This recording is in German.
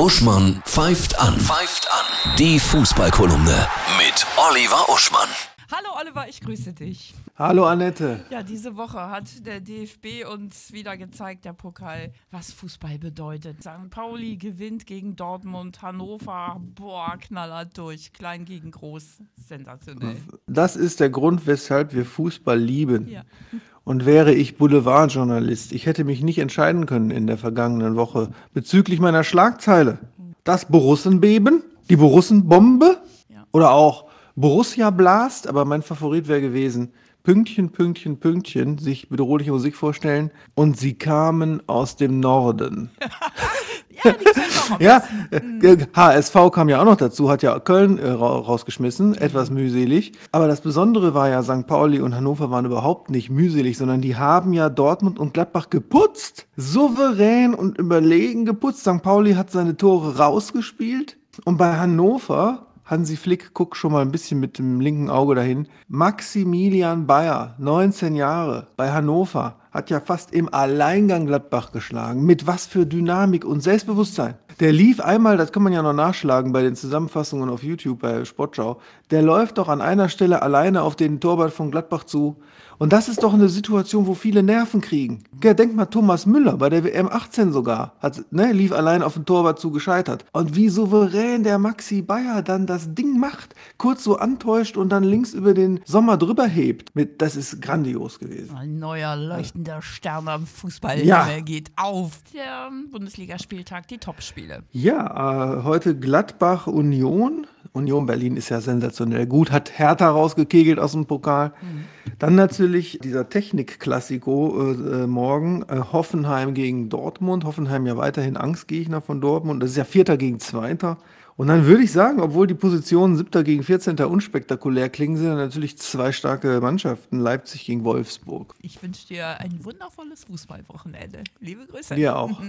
Uschmann pfeift an. Pfeift an. Die Fußballkolumne mit Oliver Uschmann. Hallo Oliver, ich grüße dich. Hallo Annette. Ja, diese Woche hat der DFB uns wieder gezeigt, der Pokal, was Fußball bedeutet. St. Pauli gewinnt gegen Dortmund, Hannover, boah, knallert durch, klein gegen groß, sensationell. Das ist der Grund, weshalb wir Fußball lieben. Ja. Und wäre ich Boulevardjournalist, ich hätte mich nicht entscheiden können in der vergangenen Woche bezüglich meiner Schlagzeile. Das Borussenbeben, die Borussenbombe Ja. oder auch Borussia Blast, aber mein Favorit wäre gewesen, Pünktchen, Pünktchen, Pünktchen, sich bedrohliche Musik vorstellen und sie kamen aus dem Norden. Ja, Ja, besten. äh, HSV kam ja auch noch dazu, hat ja Köln äh, ra rausgeschmissen, etwas mühselig. Aber das Besondere war ja, St. Pauli und Hannover waren überhaupt nicht mühselig, sondern die haben ja Dortmund und Gladbach geputzt. Souverän und überlegen geputzt. St. Pauli hat seine Tore rausgespielt. Und bei Hannover, Hansi Flick guckt schon mal ein bisschen mit dem linken Auge dahin, Maximilian Bayer, 19 Jahre, bei Hannover, hat ja fast im Alleingang Gladbach geschlagen. Mit was für Dynamik und Selbstbewusstsein. Der lief einmal, das kann man ja noch nachschlagen bei den Zusammenfassungen auf YouTube bei Sportschau, der läuft doch an einer Stelle alleine auf den Torwart von Gladbach zu. Und das ist doch eine Situation, wo viele Nerven kriegen. Ja, denk mal, Thomas Müller bei der WM 18 sogar, hat, ne, lief allein auf den Torwart zu gescheitert. Und wie souverän der Maxi Bayer dann das Ding macht, kurz so antäuscht und dann links über den Sommer drüber hebt. Mit, das ist grandios gewesen. Ein neuer leuchtender Stern am Fußball Ja. geht auf. Der Bundesligaspieltag, die Topspiele. Ja, äh, heute Gladbach Union. Union Berlin ist ja sensationell gut, hat Hertha rausgekegelt aus dem Pokal. Dann natürlich dieser Technik-Klassiko äh, äh, morgen, äh, Hoffenheim gegen Dortmund. Hoffenheim ja weiterhin Angstgegner von Dortmund. Das ist ja Vierter gegen Zweiter. Und dann würde ich sagen, obwohl die Positionen Siebter gegen 14. unspektakulär klingen, sind natürlich zwei starke Mannschaften. Leipzig gegen Wolfsburg. Ich wünsche dir ein wundervolles Fußballwochenende. Liebe Grüße. Wir auch.